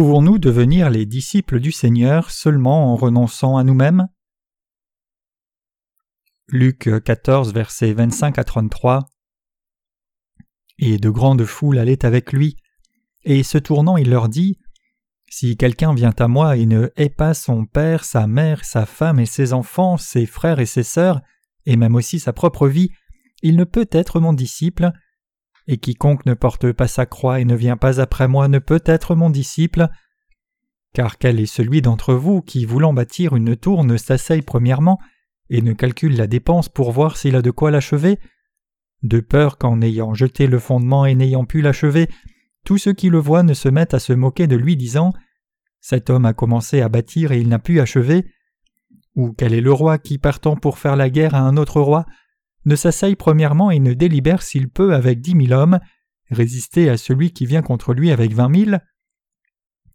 Pouvons-nous devenir les disciples du Seigneur seulement en renonçant à nous-mêmes? Luc 14, versets 25 à 33 Et de grandes foules allaient avec lui, et se tournant, il leur dit Si quelqu'un vient à moi et ne hait pas son père, sa mère, sa femme et ses enfants, ses frères et ses sœurs, et même aussi sa propre vie, il ne peut être mon disciple et quiconque ne porte pas sa croix et ne vient pas après moi ne peut être mon disciple. Car quel est celui d'entre vous qui, voulant bâtir une tour, ne s'asseye premièrement et ne calcule la dépense pour voir s'il a de quoi l'achever? De peur qu'en ayant jeté le fondement et n'ayant pu l'achever, tous ceux qui le voient ne se mettent à se moquer de lui, disant Cet homme a commencé à bâtir et il n'a pu achever. Ou quel est le roi qui, partant pour faire la guerre à un autre roi, ne s'asseye premièrement et ne délibère s'il peut avec dix mille hommes résister à celui qui vient contre lui avec vingt mille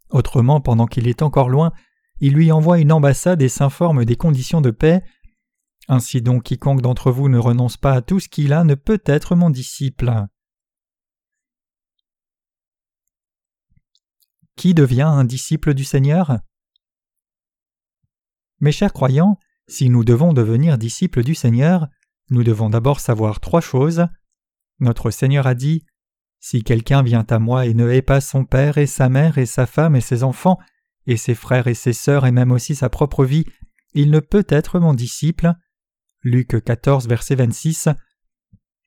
Autrement, pendant qu'il est encore loin, il lui envoie une ambassade et s'informe des conditions de paix. Ainsi donc quiconque d'entre vous ne renonce pas à tout ce qu'il a ne peut être mon disciple. Qui devient un disciple du Seigneur? Mes chers croyants, si nous devons devenir disciples du Seigneur, nous devons d'abord savoir trois choses. Notre Seigneur a dit Si quelqu'un vient à moi et ne hait pas son père et sa mère et sa femme et ses enfants, et ses frères et ses sœurs et même aussi sa propre vie, il ne peut être mon disciple. Luc 14, verset 26.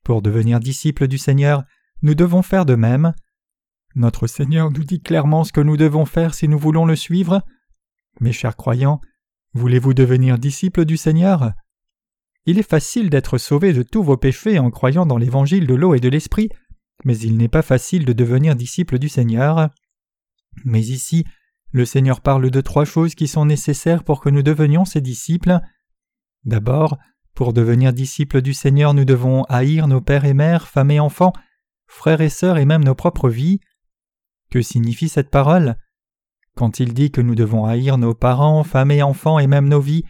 Pour devenir disciple du Seigneur, nous devons faire de même. Notre Seigneur nous dit clairement ce que nous devons faire si nous voulons le suivre. Mes chers croyants, voulez-vous devenir disciple du Seigneur? Il est facile d'être sauvé de tous vos péchés en croyant dans l'évangile de l'eau et de l'esprit, mais il n'est pas facile de devenir disciple du Seigneur. Mais ici, le Seigneur parle de trois choses qui sont nécessaires pour que nous devenions ses disciples. D'abord, pour devenir disciples du Seigneur, nous devons haïr nos pères et mères, femmes et enfants, frères et sœurs et même nos propres vies. Que signifie cette parole? Quand il dit que nous devons haïr nos parents, femmes et enfants et même nos vies,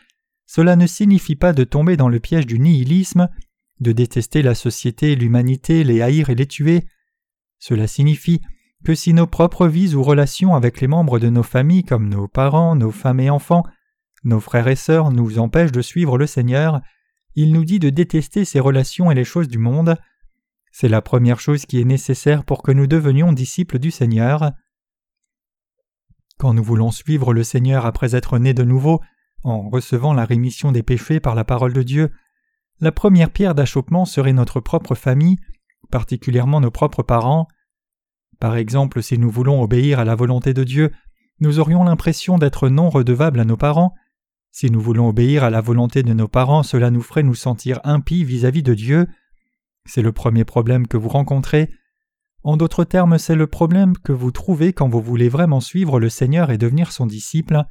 cela ne signifie pas de tomber dans le piège du nihilisme, de détester la société, l'humanité, les haïr et les tuer. Cela signifie que si nos propres vies ou relations avec les membres de nos familles comme nos parents, nos femmes et enfants, nos frères et sœurs nous empêchent de suivre le Seigneur, il nous dit de détester ces relations et les choses du monde. C'est la première chose qui est nécessaire pour que nous devenions disciples du Seigneur. Quand nous voulons suivre le Seigneur après être nés de nouveau, en recevant la rémission des péchés par la parole de Dieu, la première pierre d'achoppement serait notre propre famille, particulièrement nos propres parents. Par exemple, si nous voulons obéir à la volonté de Dieu, nous aurions l'impression d'être non redevables à nos parents. Si nous voulons obéir à la volonté de nos parents, cela nous ferait nous sentir impies vis-à-vis de Dieu. C'est le premier problème que vous rencontrez. En d'autres termes, c'est le problème que vous trouvez quand vous voulez vraiment suivre le Seigneur et devenir son disciple.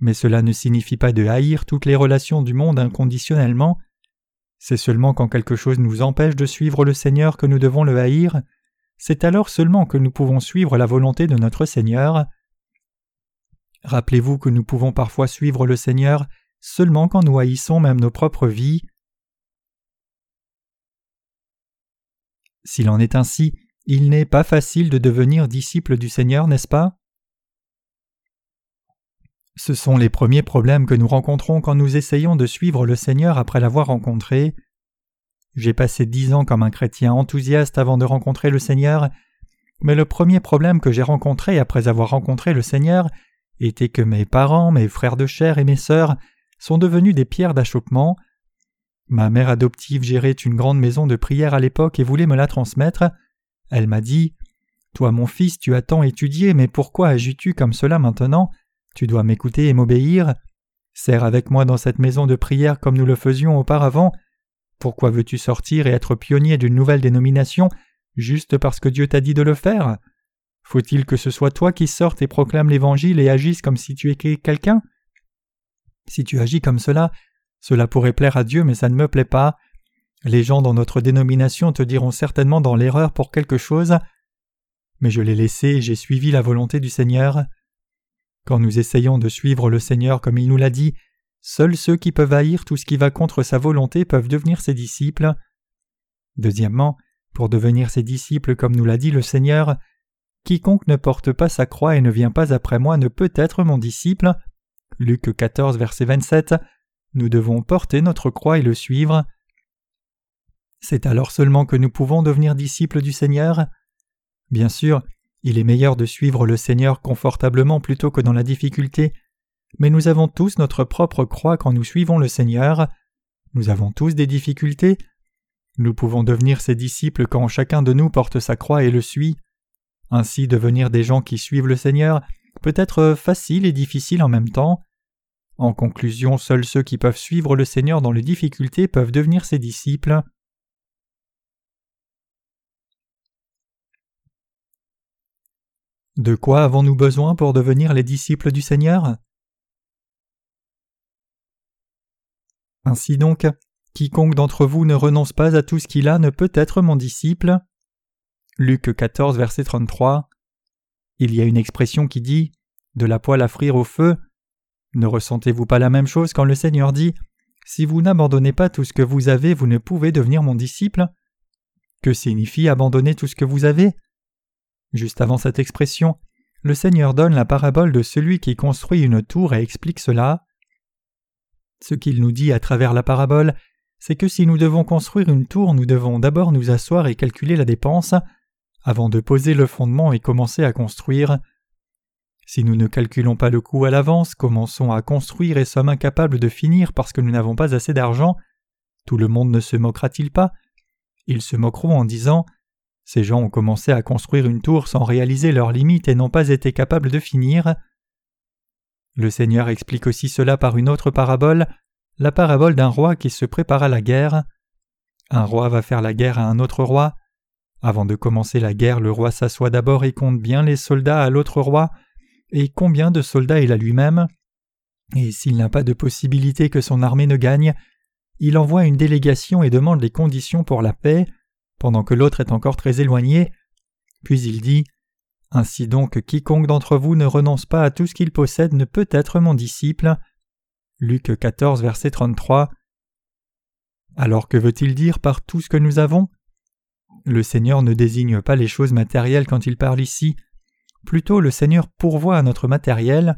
Mais cela ne signifie pas de haïr toutes les relations du monde inconditionnellement. C'est seulement quand quelque chose nous empêche de suivre le Seigneur que nous devons le haïr, c'est alors seulement que nous pouvons suivre la volonté de notre Seigneur. Rappelez-vous que nous pouvons parfois suivre le Seigneur seulement quand nous haïssons même nos propres vies. S'il en est ainsi, il n'est pas facile de devenir disciple du Seigneur, n'est-ce pas? Ce sont les premiers problèmes que nous rencontrons quand nous essayons de suivre le Seigneur après l'avoir rencontré. J'ai passé dix ans comme un chrétien enthousiaste avant de rencontrer le Seigneur, mais le premier problème que j'ai rencontré après avoir rencontré le Seigneur était que mes parents, mes frères de chair et mes sœurs sont devenus des pierres d'achoppement. Ma mère adoptive gérait une grande maison de prière à l'époque et voulait me la transmettre. Elle m'a dit Toi, mon fils, tu as tant étudié, mais pourquoi agis-tu comme cela maintenant? Tu dois m'écouter et m'obéir. Sers avec moi dans cette maison de prière comme nous le faisions auparavant. Pourquoi veux-tu sortir et être pionnier d'une nouvelle dénomination juste parce que Dieu t'a dit de le faire? Faut-il que ce soit toi qui sortes et proclames l'Évangile et agisses comme si tu étais quelqu'un? Si tu agis comme cela, cela pourrait plaire à Dieu, mais ça ne me plaît pas. Les gens dans notre dénomination te diront certainement dans l'erreur pour quelque chose. Mais je l'ai laissé et j'ai suivi la volonté du Seigneur. Quand nous essayons de suivre le Seigneur comme il nous l'a dit, seuls ceux qui peuvent haïr tout ce qui va contre sa volonté peuvent devenir ses disciples. Deuxièmement, pour devenir ses disciples comme nous l'a dit le Seigneur, Quiconque ne porte pas sa croix et ne vient pas après moi ne peut être mon disciple. Luc 14, verset 27. Nous devons porter notre croix et le suivre. C'est alors seulement que nous pouvons devenir disciples du Seigneur? Bien sûr, il est meilleur de suivre le Seigneur confortablement plutôt que dans la difficulté, mais nous avons tous notre propre croix quand nous suivons le Seigneur. Nous avons tous des difficultés. Nous pouvons devenir ses disciples quand chacun de nous porte sa croix et le suit. Ainsi devenir des gens qui suivent le Seigneur peut être facile et difficile en même temps. En conclusion, seuls ceux qui peuvent suivre le Seigneur dans les difficultés peuvent devenir ses disciples. De quoi avons-nous besoin pour devenir les disciples du Seigneur? Ainsi donc, quiconque d'entre vous ne renonce pas à tout ce qu'il a ne peut être mon disciple. Luc 14, verset 33. Il y a une expression qui dit De la poêle à frire au feu. Ne ressentez-vous pas la même chose quand le Seigneur dit Si vous n'abandonnez pas tout ce que vous avez, vous ne pouvez devenir mon disciple Que signifie abandonner tout ce que vous avez? Juste avant cette expression, le Seigneur donne la parabole de celui qui construit une tour et explique cela. Ce qu'il nous dit à travers la parabole, c'est que si nous devons construire une tour, nous devons d'abord nous asseoir et calculer la dépense, avant de poser le fondement et commencer à construire. Si nous ne calculons pas le coût à l'avance, commençons à construire et sommes incapables de finir parce que nous n'avons pas assez d'argent, tout le monde ne se moquera-t-il pas? Ils se moqueront en disant Ces gens ont commencé à construire une tour sans réaliser leurs limites et n'ont pas été capables de finir. Le Seigneur explique aussi cela par une autre parabole, la parabole d'un roi qui se prépare à la guerre. Un roi va faire la guerre à un autre roi. Avant de commencer la guerre, le roi s'assoit d'abord et compte bien les soldats à l'autre roi, et combien de soldats il a lui-même. Et s'il n'a pas de possibilité que son armée ne gagne, il envoie une délégation et demande les conditions pour la paix, pendant que l'autre est encore très éloigné. Puis il dit ainsi donc, quiconque d'entre vous ne renonce pas à tout ce qu'il possède ne peut être mon disciple. Luc 14, verset 33. Alors que veut-il dire par tout ce que nous avons? Le Seigneur ne désigne pas les choses matérielles quand il parle ici. Plutôt, le Seigneur pourvoit à notre matériel.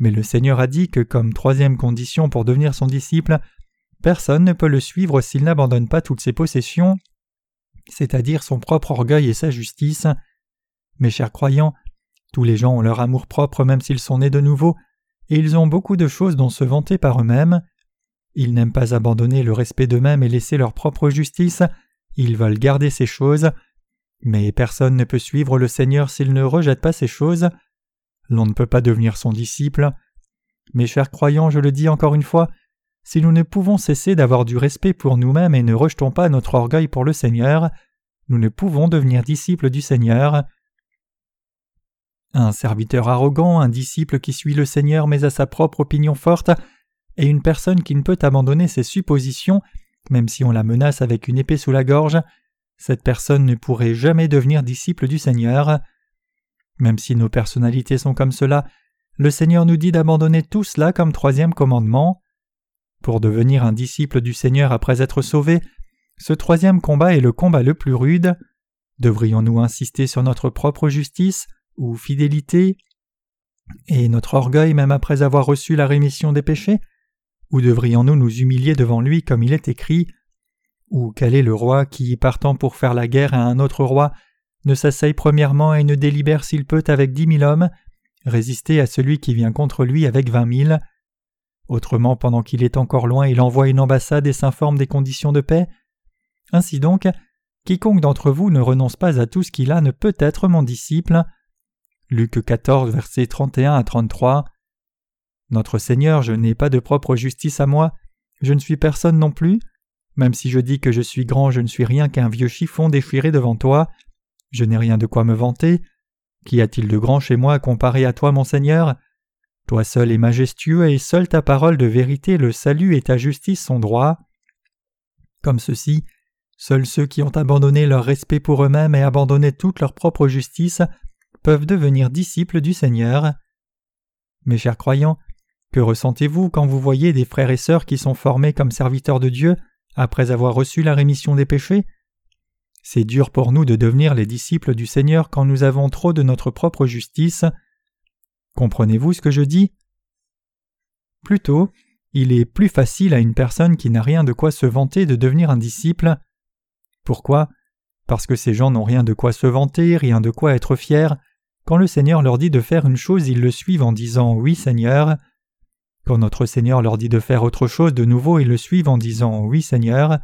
Mais le Seigneur a dit que, comme troisième condition pour devenir son disciple, personne ne peut le suivre s'il n'abandonne pas toutes ses possessions, c'est-à-dire son propre orgueil et sa justice. Mes chers croyants, tous les gens ont leur amour propre même s'ils sont nés de nouveau, et ils ont beaucoup de choses dont se vanter par eux-mêmes. Ils n'aiment pas abandonner le respect d'eux-mêmes et laisser leur propre justice, ils veulent garder ces choses, mais personne ne peut suivre le Seigneur s'il ne rejette pas ces choses. L'on ne peut pas devenir son disciple. Mes chers croyants, je le dis encore une fois, si nous ne pouvons cesser d'avoir du respect pour nous-mêmes et ne rejetons pas notre orgueil pour le Seigneur, nous ne pouvons devenir disciples du Seigneur. Un serviteur arrogant, un disciple qui suit le Seigneur mais a sa propre opinion forte, et une personne qui ne peut abandonner ses suppositions, même si on la menace avec une épée sous la gorge, cette personne ne pourrait jamais devenir disciple du Seigneur. Même si nos personnalités sont comme cela, le Seigneur nous dit d'abandonner tout cela comme troisième commandement. Pour devenir un disciple du Seigneur après être sauvé, ce troisième combat est le combat le plus rude. Devrions-nous insister sur notre propre justice ou fidélité et notre orgueil même après avoir reçu la rémission des péchés? Ou devrions-nous nous humilier devant lui comme il est écrit? Ou quel est le roi qui, partant pour faire la guerre à un autre roi, ne s'asseye premièrement et ne délibère s'il peut avec dix mille hommes, résister à celui qui vient contre lui avec vingt mille Autrement, pendant qu'il est encore loin, il envoie une ambassade et s'informe des conditions de paix. Ainsi donc, quiconque d'entre vous ne renonce pas à tout ce qu'il a ne peut être mon disciple. Luc 14, versets 31 à 33. Notre Seigneur, je n'ai pas de propre justice à moi, je ne suis personne non plus. Même si je dis que je suis grand, je ne suis rien qu'un vieux chiffon déchiré devant toi. Je n'ai rien de quoi me vanter. Qu'y a-t-il de grand chez moi comparé à toi, mon Seigneur? Toi seul est majestueux, et seule ta parole de vérité, le salut et ta justice sont droits. Comme ceci, seuls ceux qui ont abandonné leur respect pour eux-mêmes et abandonné toute leur propre justice peuvent devenir disciples du Seigneur. Mes chers croyants, que ressentez-vous quand vous voyez des frères et sœurs qui sont formés comme serviteurs de Dieu après avoir reçu la rémission des péchés? C'est dur pour nous de devenir les disciples du Seigneur quand nous avons trop de notre propre justice. Comprenez-vous ce que je dis? Plutôt, il est plus facile à une personne qui n'a rien de quoi se vanter de devenir un disciple. Pourquoi? Parce que ces gens n'ont rien de quoi se vanter, rien de quoi être fiers. Quand le Seigneur leur dit de faire une chose, ils le suivent en disant Oui Seigneur. Quand notre Seigneur leur dit de faire autre chose de nouveau, ils le suivent en disant Oui Seigneur.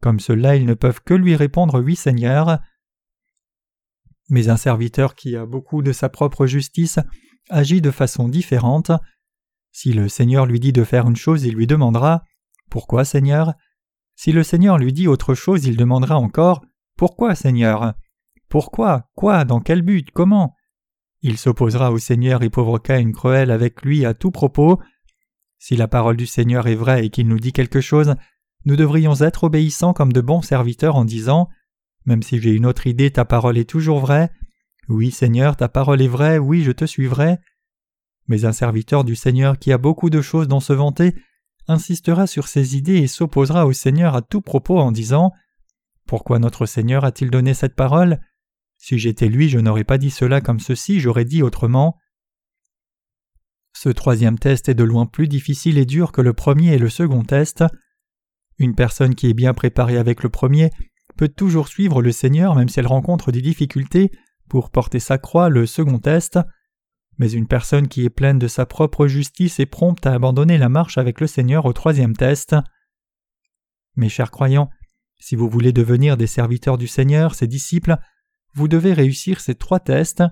Comme cela, ils ne peuvent que lui répondre Oui Seigneur. Mais un serviteur qui a beaucoup de sa propre justice agit de façon différente. Si le Seigneur lui dit de faire une chose, il lui demandera. Pourquoi Seigneur? Si le Seigneur lui dit autre chose, il demandera encore. Pourquoi Seigneur? Pourquoi? Quoi? Dans quel but? Comment? Il s'opposera au Seigneur et pauvre Caïn cruel avec lui à tout propos. Si la parole du Seigneur est vraie et qu'il nous dit quelque chose, nous devrions être obéissants comme de bons serviteurs en disant Même si j'ai une autre idée, ta parole est toujours vraie. Oui, Seigneur, ta parole est vraie, oui, je te suivrai. Mais un serviteur du Seigneur qui a beaucoup de choses dont se vanter insistera sur ses idées et s'opposera au Seigneur à tout propos en disant Pourquoi notre Seigneur a-t-il donné cette parole? Si j'étais lui, je n'aurais pas dit cela comme ceci, j'aurais dit autrement. Ce troisième test est de loin plus difficile et dur que le premier et le second test. Une personne qui est bien préparée avec le premier peut toujours suivre le Seigneur même si elle rencontre des difficultés pour porter sa croix, le second test. Mais une personne qui est pleine de sa propre justice est prompte à abandonner la marche avec le Seigneur au troisième test. Mes chers croyants, si vous voulez devenir des serviteurs du Seigneur, ses disciples, vous devez réussir ces trois tests.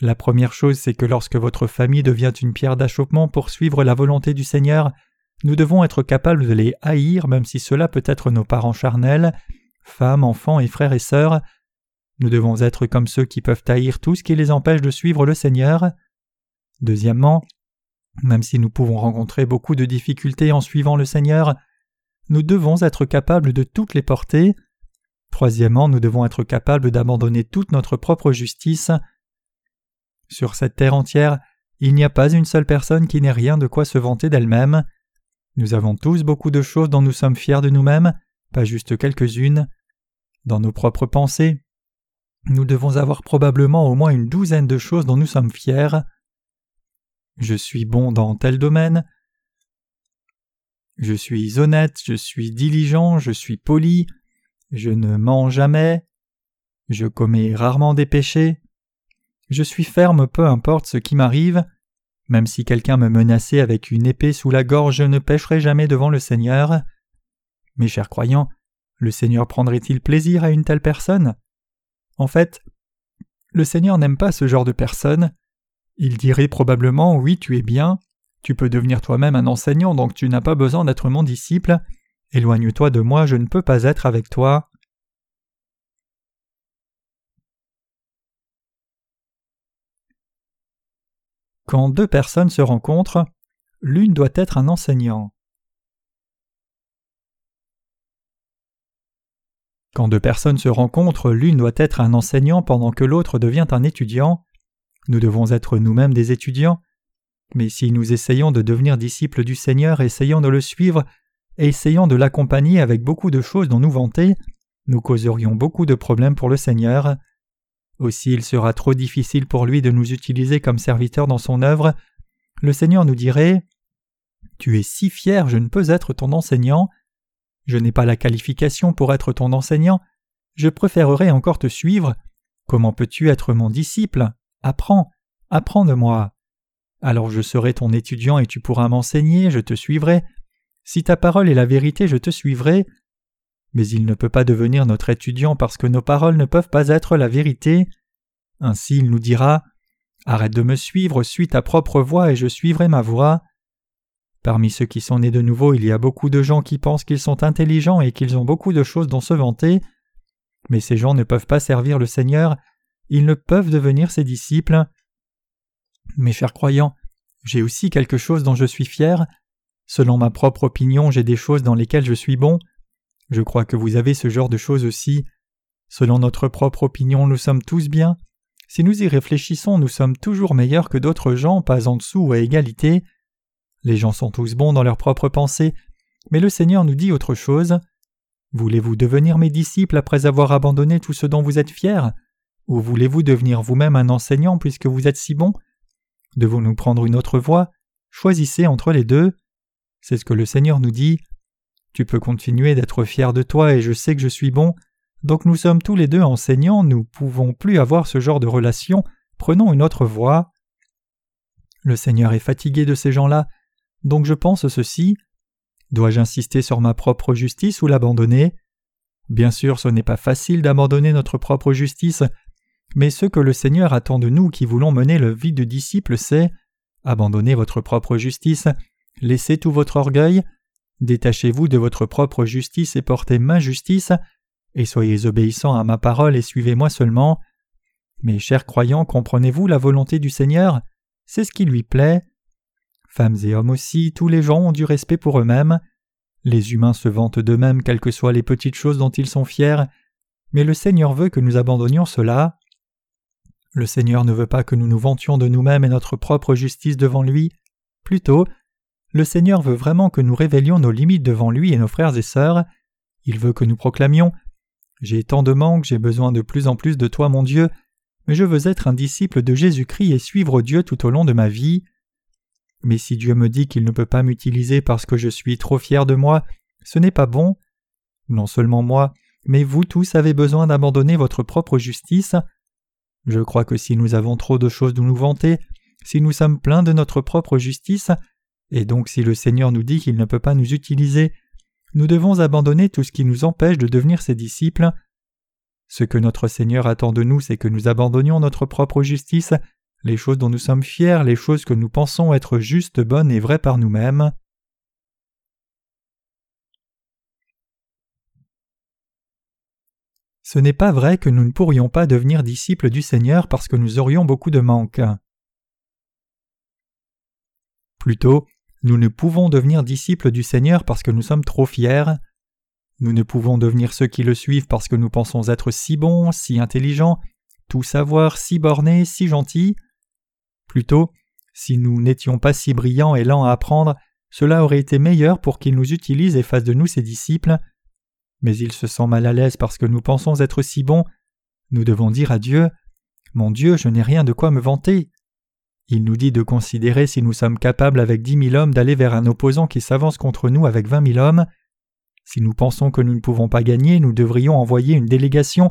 La première chose, c'est que lorsque votre famille devient une pierre d'achoppement pour suivre la volonté du Seigneur, nous devons être capables de les haïr même si cela peut être nos parents charnels, femmes, enfants et frères et sœurs, nous devons être comme ceux qui peuvent haïr tout ce qui les empêche de suivre le Seigneur. Deuxièmement, même si nous pouvons rencontrer beaucoup de difficultés en suivant le Seigneur, nous devons être capables de toutes les porter. Troisièmement, nous devons être capables d'abandonner toute notre propre justice. Sur cette terre entière, il n'y a pas une seule personne qui n'ait rien de quoi se vanter d'elle-même. Nous avons tous beaucoup de choses dont nous sommes fiers de nous-mêmes, pas juste quelques-unes. Dans nos propres pensées, nous devons avoir probablement au moins une douzaine de choses dont nous sommes fiers. Je suis bon dans tel domaine. Je suis honnête, je suis diligent, je suis poli, je ne mens jamais, je commets rarement des péchés, je suis ferme peu importe ce qui m'arrive, même si quelqu'un me menaçait avec une épée sous la gorge, je ne pécherai jamais devant le Seigneur. Mes chers croyants, le Seigneur prendrait-il plaisir à une telle personne? En fait, le Seigneur n'aime pas ce genre de personne. Il dirait probablement Oui, tu es bien, tu peux devenir toi-même un enseignant, donc tu n'as pas besoin d'être mon disciple. Éloigne-toi de moi, je ne peux pas être avec toi. Quand deux personnes se rencontrent, l'une doit être un enseignant. Quand deux personnes se rencontrent, l'une doit être un enseignant pendant que l'autre devient un étudiant. Nous devons être nous-mêmes des étudiants. Mais si nous essayons de devenir disciples du Seigneur, essayons de le suivre, et essayons de l'accompagner avec beaucoup de choses dont nous vanter, nous causerions beaucoup de problèmes pour le Seigneur. Aussi il sera trop difficile pour lui de nous utiliser comme serviteurs dans son œuvre. Le Seigneur nous dirait Tu es si fier, je ne peux être ton enseignant. Je n'ai pas la qualification pour être ton enseignant, je préférerais encore te suivre. Comment peux-tu être mon disciple? Apprends, apprends de moi. Alors je serai ton étudiant et tu pourras m'enseigner, je te suivrai. Si ta parole est la vérité, je te suivrai. Mais il ne peut pas devenir notre étudiant parce que nos paroles ne peuvent pas être la vérité. Ainsi il nous dira Arrête de me suivre, suis ta propre voix et je suivrai ma voix. Parmi ceux qui sont nés de nouveau, il y a beaucoup de gens qui pensent qu'ils sont intelligents et qu'ils ont beaucoup de choses dont se vanter. Mais ces gens ne peuvent pas servir le Seigneur, ils ne peuvent devenir ses disciples. Mes chers croyants, j'ai aussi quelque chose dont je suis fier. Selon ma propre opinion, j'ai des choses dans lesquelles je suis bon. Je crois que vous avez ce genre de choses aussi. Selon notre propre opinion, nous sommes tous bien. Si nous y réfléchissons, nous sommes toujours meilleurs que d'autres gens, pas en dessous ou à égalité. Les gens sont tous bons dans leurs propres pensées, mais le Seigneur nous dit autre chose. Voulez-vous devenir mes disciples après avoir abandonné tout ce dont vous êtes fiers? Ou voulez-vous devenir vous-même un enseignant puisque vous êtes si bon Devons-nous prendre une autre voie? Choisissez entre les deux. C'est ce que le Seigneur nous dit. Tu peux continuer d'être fier de toi et je sais que je suis bon. Donc nous sommes tous les deux enseignants, nous pouvons plus avoir ce genre de relation, prenons une autre voie. Le Seigneur est fatigué de ces gens-là, donc je pense ceci. Dois-je insister sur ma propre justice ou l'abandonner? Bien sûr, ce n'est pas facile d'abandonner notre propre justice, mais ce que le Seigneur attend de nous qui voulons mener le vie de disciple, c'est abandonnez votre propre justice, laissez tout votre orgueil, détachez-vous de votre propre justice et portez ma justice, et soyez obéissants à ma parole et suivez-moi seulement. Mes chers croyants, comprenez-vous la volonté du Seigneur? C'est ce qui lui plaît. Femmes et hommes aussi, tous les gens ont du respect pour eux-mêmes. Les humains se vantent d'eux-mêmes quelles que soient les petites choses dont ils sont fiers, mais le Seigneur veut que nous abandonnions cela. Le Seigneur ne veut pas que nous nous vantions de nous-mêmes et notre propre justice devant lui. Plutôt, le Seigneur veut vraiment que nous révélions nos limites devant lui et nos frères et sœurs. Il veut que nous proclamions J'ai tant de manques, j'ai besoin de plus en plus de toi, mon Dieu, mais je veux être un disciple de Jésus-Christ et suivre Dieu tout au long de ma vie. Mais si Dieu me dit qu'il ne peut pas m'utiliser parce que je suis trop fier de moi, ce n'est pas bon. Non seulement moi, mais vous tous avez besoin d'abandonner votre propre justice. Je crois que si nous avons trop de choses de nous vanter, si nous sommes pleins de notre propre justice, et donc si le Seigneur nous dit qu'il ne peut pas nous utiliser, nous devons abandonner tout ce qui nous empêche de devenir ses disciples. Ce que notre Seigneur attend de nous, c'est que nous abandonnions notre propre justice les choses dont nous sommes fiers, les choses que nous pensons être justes, bonnes et vraies par nous-mêmes. Ce n'est pas vrai que nous ne pourrions pas devenir disciples du Seigneur parce que nous aurions beaucoup de manques. Plutôt, nous ne pouvons devenir disciples du Seigneur parce que nous sommes trop fiers. Nous ne pouvons devenir ceux qui le suivent parce que nous pensons être si bons, si intelligents, tout savoir, si bornés, si gentils. Plutôt, si nous n'étions pas si brillants et lents à apprendre, cela aurait été meilleur pour qu'il nous utilise et fasse de nous ses disciples. Mais il se sent mal à l'aise parce que nous pensons être si bons. Nous devons dire à Dieu Mon Dieu, je n'ai rien de quoi me vanter. Il nous dit de considérer si nous sommes capables avec dix mille hommes d'aller vers un opposant qui s'avance contre nous avec vingt mille hommes. Si nous pensons que nous ne pouvons pas gagner, nous devrions envoyer une délégation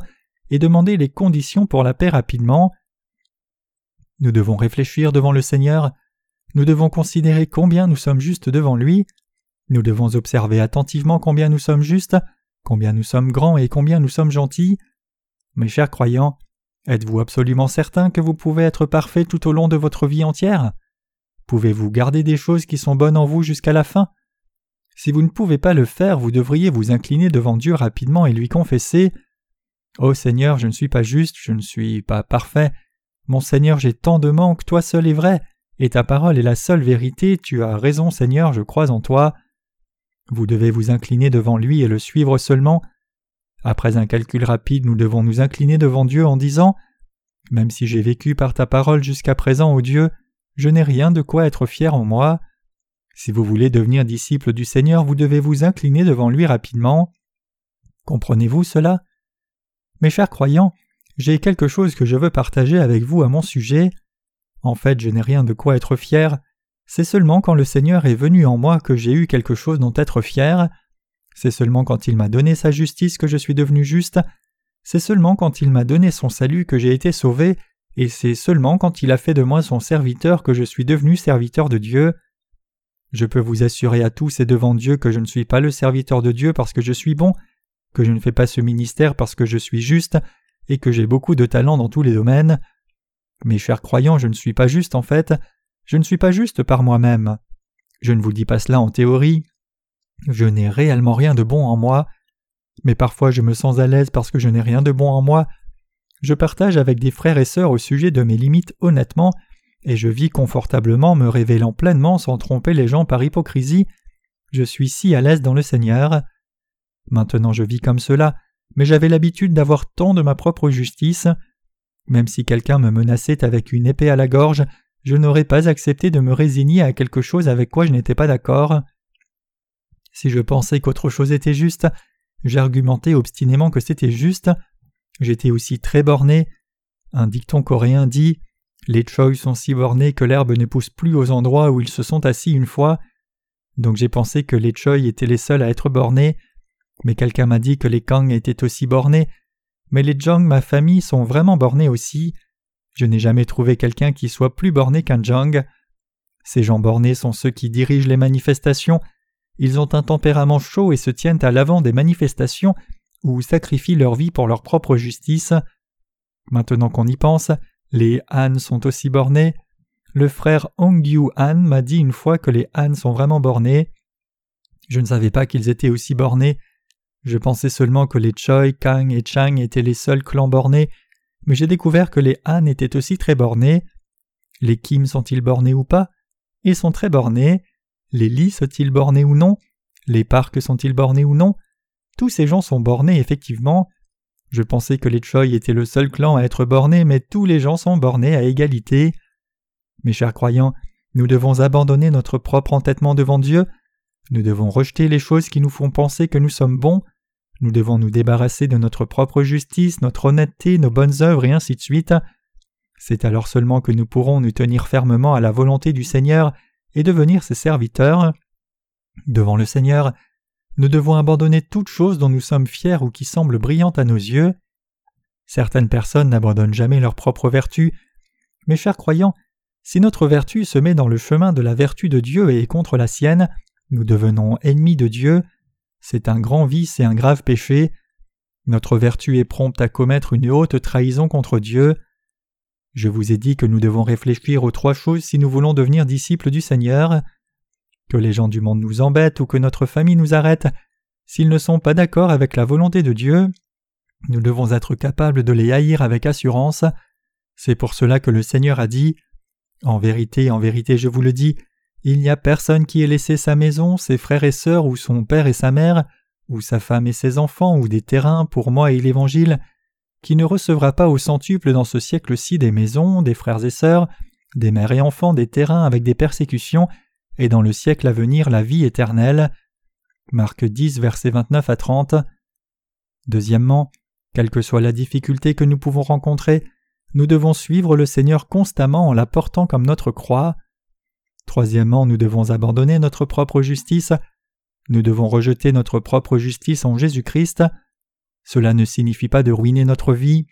et demander les conditions pour la paix rapidement. Nous devons réfléchir devant le Seigneur, nous devons considérer combien nous sommes justes devant lui, nous devons observer attentivement combien nous sommes justes, combien nous sommes grands et combien nous sommes gentils. Mes chers croyants, êtes-vous absolument certains que vous pouvez être parfait tout au long de votre vie entière? Pouvez-vous garder des choses qui sont bonnes en vous jusqu'à la fin? Si vous ne pouvez pas le faire, vous devriez vous incliner devant Dieu rapidement et lui confesser Ô Seigneur, je ne suis pas juste, je ne suis pas parfait, mon Seigneur, j'ai tant de manques, toi seul est vrai, et ta parole est la seule vérité, tu as raison Seigneur, je crois en toi. Vous devez vous incliner devant lui et le suivre seulement. Après un calcul rapide, nous devons nous incliner devant Dieu en disant Même si j'ai vécu par ta parole jusqu'à présent, ô Dieu, je n'ai rien de quoi être fier en moi. Si vous voulez devenir disciple du Seigneur, vous devez vous incliner devant lui rapidement. Comprenez-vous cela? Mes chers croyants, j'ai quelque chose que je veux partager avec vous à mon sujet. En fait, je n'ai rien de quoi être fier. C'est seulement quand le Seigneur est venu en moi que j'ai eu quelque chose dont être fier. C'est seulement quand il m'a donné sa justice que je suis devenu juste. C'est seulement quand il m'a donné son salut que j'ai été sauvé, et c'est seulement quand il a fait de moi son serviteur que je suis devenu serviteur de Dieu. Je peux vous assurer à tous et devant Dieu que je ne suis pas le serviteur de Dieu parce que je suis bon, que je ne fais pas ce ministère parce que je suis juste, et que j'ai beaucoup de talent dans tous les domaines. Mes chers croyants, je ne suis pas juste en fait, je ne suis pas juste par moi-même. Je ne vous dis pas cela en théorie. Je n'ai réellement rien de bon en moi, mais parfois je me sens à l'aise parce que je n'ai rien de bon en moi. Je partage avec des frères et sœurs au sujet de mes limites honnêtement, et je vis confortablement me révélant pleinement sans tromper les gens par hypocrisie. Je suis si à l'aise dans le Seigneur. Maintenant je vis comme cela, mais j'avais l'habitude d'avoir tant de ma propre justice. Même si quelqu'un me menaçait avec une épée à la gorge, je n'aurais pas accepté de me résigner à quelque chose avec quoi je n'étais pas d'accord. Si je pensais qu'autre chose était juste, j'argumentais obstinément que c'était juste. J'étais aussi très borné. Un dicton coréen dit Les choi sont si bornés que l'herbe ne pousse plus aux endroits où ils se sont assis une fois. Donc j'ai pensé que les choi étaient les seuls à être bornés, mais quelqu'un m'a dit que les kang étaient aussi bornés. Mais les jong, ma famille, sont vraiment bornés aussi. Je n'ai jamais trouvé quelqu'un qui soit plus borné qu'un jong. Ces gens bornés sont ceux qui dirigent les manifestations. Ils ont un tempérament chaud et se tiennent à l'avant des manifestations ou sacrifient leur vie pour leur propre justice. Maintenant qu'on y pense, les Han sont aussi bornés. Le frère Hongyu Han m'a dit une fois que les Han sont vraiment bornés. Je ne savais pas qu'ils étaient aussi bornés. Je pensais seulement que les Choi, Kang et Chang étaient les seuls clans bornés, mais j'ai découvert que les Han étaient aussi très bornés. Les Kim sont-ils bornés ou pas? Ils sont très bornés. Les Li sont-ils bornés ou non? Les Park sont-ils bornés ou non? Tous ces gens sont bornés effectivement. Je pensais que les Choi étaient le seul clan à être borné, mais tous les gens sont bornés à égalité. Mes chers croyants, nous devons abandonner notre propre entêtement devant Dieu, nous devons rejeter les choses qui nous font penser que nous sommes bons, nous devons nous débarrasser de notre propre justice, notre honnêteté, nos bonnes œuvres et ainsi de suite. C'est alors seulement que nous pourrons nous tenir fermement à la volonté du Seigneur et devenir ses serviteurs. Devant le Seigneur, nous devons abandonner toute chose dont nous sommes fiers ou qui semble brillante à nos yeux. Certaines personnes n'abandonnent jamais leur propre vertu. Mes chers croyants, si notre vertu se met dans le chemin de la vertu de Dieu et est contre la sienne, nous devenons ennemis de Dieu. C'est un grand vice et un grave péché. Notre vertu est prompte à commettre une haute trahison contre Dieu. Je vous ai dit que nous devons réfléchir aux trois choses si nous voulons devenir disciples du Seigneur. Que les gens du monde nous embêtent ou que notre famille nous arrête, s'ils ne sont pas d'accord avec la volonté de Dieu, nous devons être capables de les haïr avec assurance. C'est pour cela que le Seigneur a dit En vérité, en vérité, je vous le dis, il n'y a personne qui ait laissé sa maison, ses frères et sœurs, ou son père et sa mère, ou sa femme et ses enfants, ou des terrains pour moi et l'Évangile, qui ne recevra pas au centuple dans ce siècle-ci des maisons, des frères et sœurs, des mères et enfants, des terrains avec des persécutions, et dans le siècle à venir la vie éternelle. Marc 10, versets 29 à 30. Deuxièmement, quelle que soit la difficulté que nous pouvons rencontrer, nous devons suivre le Seigneur constamment en la portant comme notre croix. Troisièmement, nous devons abandonner notre propre justice. Nous devons rejeter notre propre justice en Jésus-Christ. Cela ne signifie pas de ruiner notre vie.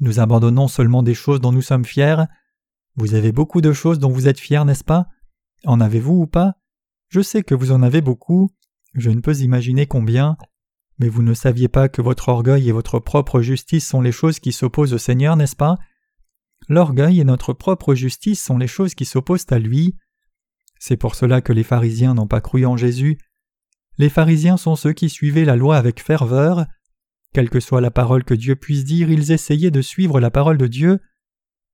Nous abandonnons seulement des choses dont nous sommes fiers. Vous avez beaucoup de choses dont vous êtes fiers, n'est-ce pas? En avez-vous ou pas? Je sais que vous en avez beaucoup. Je ne peux imaginer combien. Mais vous ne saviez pas que votre orgueil et votre propre justice sont les choses qui s'opposent au Seigneur, n'est-ce pas? L'orgueil et notre propre justice sont les choses qui s'opposent à lui. C'est pour cela que les pharisiens n'ont pas cru en Jésus. Les pharisiens sont ceux qui suivaient la loi avec ferveur. Quelle que soit la parole que Dieu puisse dire, ils essayaient de suivre la parole de Dieu.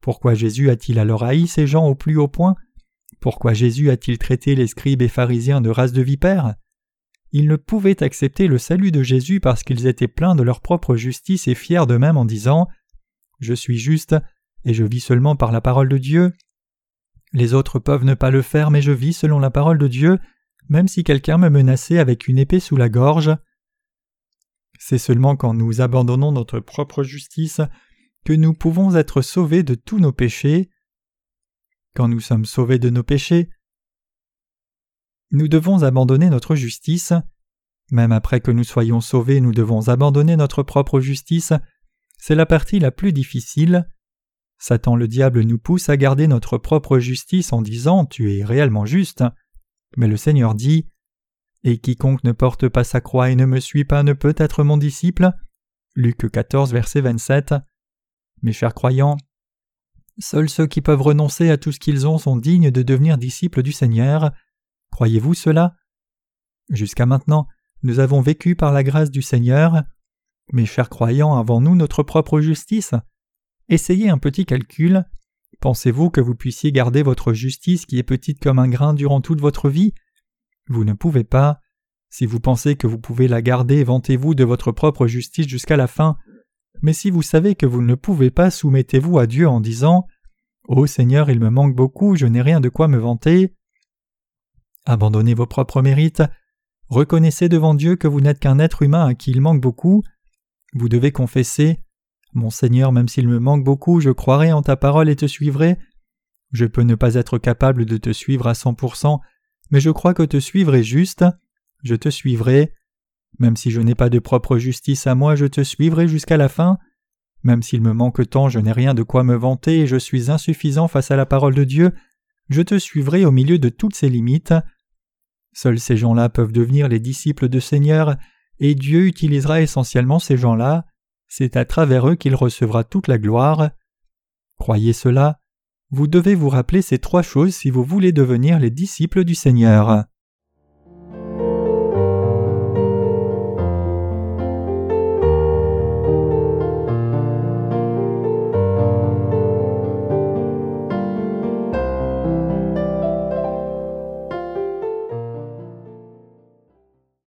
Pourquoi Jésus a-t-il alors haï ces gens au plus haut point? Pourquoi Jésus a-t-il traité les scribes et pharisiens de race de vipères? Ils ne pouvaient accepter le salut de Jésus parce qu'ils étaient pleins de leur propre justice et fiers d'eux-mêmes en disant Je suis juste, et je vis seulement par la parole de Dieu. Les autres peuvent ne pas le faire, mais je vis selon la parole de Dieu, même si quelqu'un me menaçait avec une épée sous la gorge. C'est seulement quand nous abandonnons notre propre justice que nous pouvons être sauvés de tous nos péchés. Quand nous sommes sauvés de nos péchés, nous devons abandonner notre justice. Même après que nous soyons sauvés, nous devons abandonner notre propre justice. C'est la partie la plus difficile. Satan le diable nous pousse à garder notre propre justice en disant Tu es réellement juste. Mais le Seigneur dit Et quiconque ne porte pas sa croix et ne me suit pas ne peut être mon disciple. Luc 14, verset 27. Mes chers croyants, seuls ceux qui peuvent renoncer à tout ce qu'ils ont sont dignes de devenir disciples du Seigneur. Croyez-vous cela? Jusqu'à maintenant, nous avons vécu par la grâce du Seigneur. Mes chers croyants, avons-nous notre propre justice? Essayez un petit calcul. Pensez-vous que vous puissiez garder votre justice qui est petite comme un grain durant toute votre vie? Vous ne pouvez pas. Si vous pensez que vous pouvez la garder, vantez-vous de votre propre justice jusqu'à la fin. Mais si vous savez que vous ne pouvez pas, soumettez-vous à Dieu en disant oh Seigneur, il me manque beaucoup, je n'ai rien de quoi me vanter. Abandonnez vos propres mérites. reconnaissez devant Dieu que vous n'êtes qu'un être humain à qui il manque beaucoup. Vous devez confesser Mon Seigneur, même s'il me manque beaucoup, je croirai en ta parole et te suivrai. Je peux ne pas être capable de te suivre à cent pour cent, mais je crois que te suivre est juste. Je te suivrai. Même si je n'ai pas de propre justice à moi, je te suivrai jusqu'à la fin. Même s'il me manque tant, je n'ai rien de quoi me vanter et je suis insuffisant face à la parole de Dieu, je te suivrai au milieu de toutes ces limites. Seuls ces gens-là peuvent devenir les disciples de Seigneur, et Dieu utilisera essentiellement ces gens-là. C'est à travers eux qu'il recevra toute la gloire. Croyez cela. Vous devez vous rappeler ces trois choses si vous voulez devenir les disciples du Seigneur.